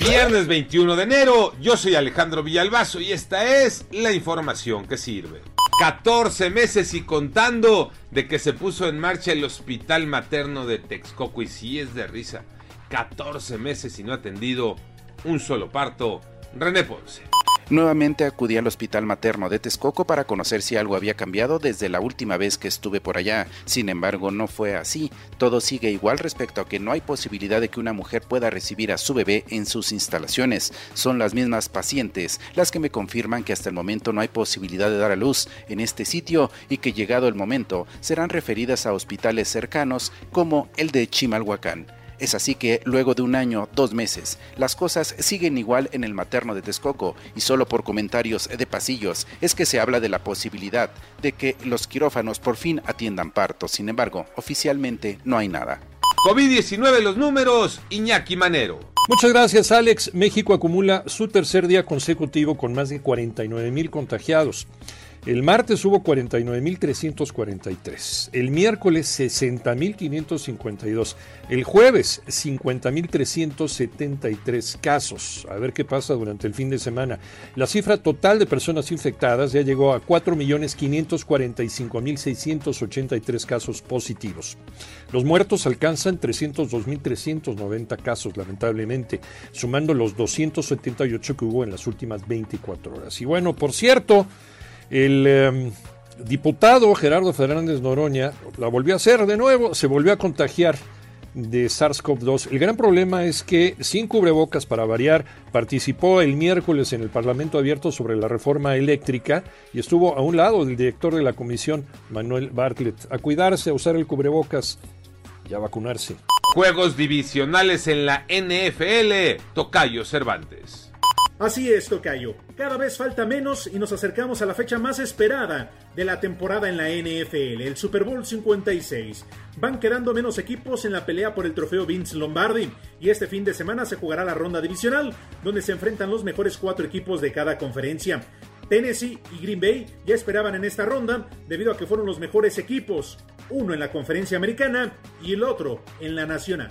Viernes 21 de enero, yo soy Alejandro Villalbazo y esta es la información que sirve. 14 meses y contando de que se puso en marcha el hospital materno de Texcoco y si es de risa. 14 meses y no ha atendido un solo parto. René Ponce. Nuevamente acudí al hospital materno de Texcoco para conocer si algo había cambiado desde la última vez que estuve por allá. Sin embargo, no fue así. Todo sigue igual respecto a que no hay posibilidad de que una mujer pueda recibir a su bebé en sus instalaciones. Son las mismas pacientes las que me confirman que hasta el momento no hay posibilidad de dar a luz en este sitio y que llegado el momento serán referidas a hospitales cercanos como el de Chimalhuacán. Es así que luego de un año, dos meses, las cosas siguen igual en el materno de Texcoco y solo por comentarios de pasillos es que se habla de la posibilidad de que los quirófanos por fin atiendan partos. Sin embargo, oficialmente no hay nada. COVID-19 los números, Iñaki Manero. Muchas gracias Alex. México acumula su tercer día consecutivo con más de 49 mil contagiados. El martes hubo 49.343, el miércoles 60.552, el jueves 50.373 casos. A ver qué pasa durante el fin de semana. La cifra total de personas infectadas ya llegó a 4.545.683 casos positivos. Los muertos alcanzan 302.390 casos, lamentablemente, sumando los 278 que hubo en las últimas 24 horas. Y bueno, por cierto, el em, diputado Gerardo Fernández Noroña la volvió a hacer de nuevo, se volvió a contagiar de SARS-CoV-2. El gran problema es que, sin cubrebocas para variar, participó el miércoles en el Parlamento Abierto sobre la reforma eléctrica y estuvo a un lado del director de la comisión, Manuel Bartlett, a cuidarse, a usar el cubrebocas y a vacunarse. Juegos divisionales en la NFL, Tocayo Cervantes. Así es, Tocayo. Cada vez falta menos y nos acercamos a la fecha más esperada de la temporada en la NFL, el Super Bowl 56. Van quedando menos equipos en la pelea por el trofeo Vince Lombardi y este fin de semana se jugará la ronda divisional, donde se enfrentan los mejores cuatro equipos de cada conferencia. Tennessee y Green Bay ya esperaban en esta ronda debido a que fueron los mejores equipos, uno en la conferencia americana y el otro en la nacional.